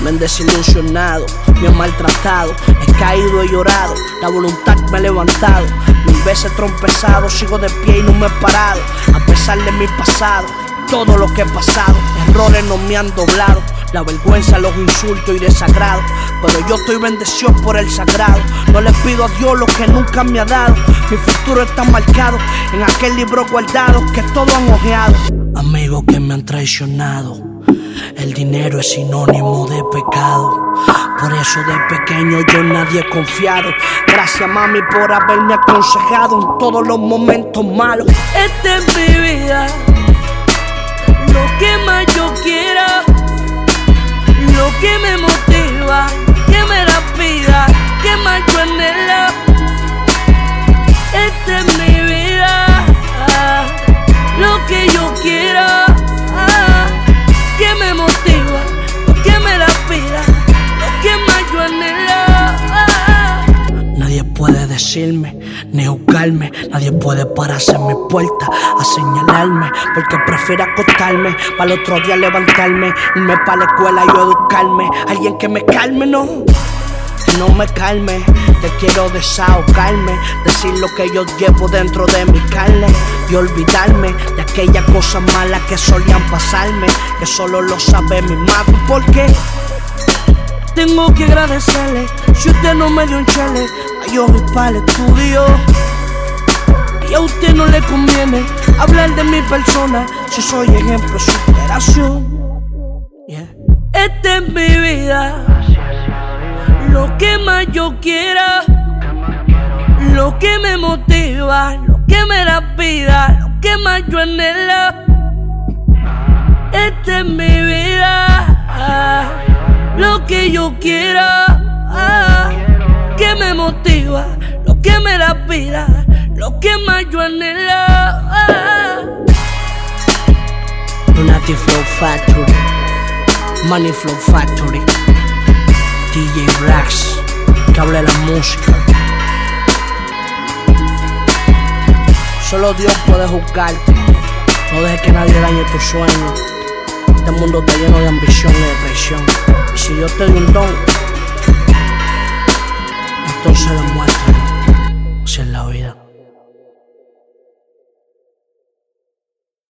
Me han desilusionado, me han maltratado, he caído, he llorado, la voluntad me ha levantado. Mil veces trompezado, sigo de pie y no me he parado, a pesar de mi pasado, todo lo que he pasado, errores no me han doblado. La vergüenza, los insultos y desagrado. Pero yo estoy bendecido por el sagrado. No le pido a Dios lo que nunca me ha dado. Mi futuro está marcado en aquel libro guardado que todos han ojeado. Que me han traicionado. El dinero es sinónimo de pecado. Por eso de pequeño yo en nadie confiado. Gracias mami por haberme aconsejado en todos los momentos malos. Esta es mi vida. Decirme ni nadie puede pararse en mi puerta a señalarme, porque prefiero acostarme para el otro día levantarme, irme para la escuela y educarme. Alguien que me calme, no. Que no me calme, te quiero desahogarme, decir lo que yo llevo dentro de mi carne y olvidarme de aquellas cosas malas que solían pasarme, que solo lo sabe mi madre. ¿Por qué? Tengo que agradecerle si usted no me dio un chale voy para el estudio. Y a usted no le conviene hablar de mi persona si soy ejemplo de superación. Yeah. Esta es mi vida. Lo que más yo quiera. Lo que me motiva. Lo que me da vida. Lo que más yo anhelo. Esta es mi vida. Lo que yo quiera. Lo que más yo anhelo. Lunati Flow Factory, Money Flow Factory, DJ Brax, que hable la música. Solo Dios puede juzgarte. No dejes que nadie dañe tus sueños. Este mundo está lleno de ambición y de traición. Y si Dios te dio un don, entonces demuéstralo.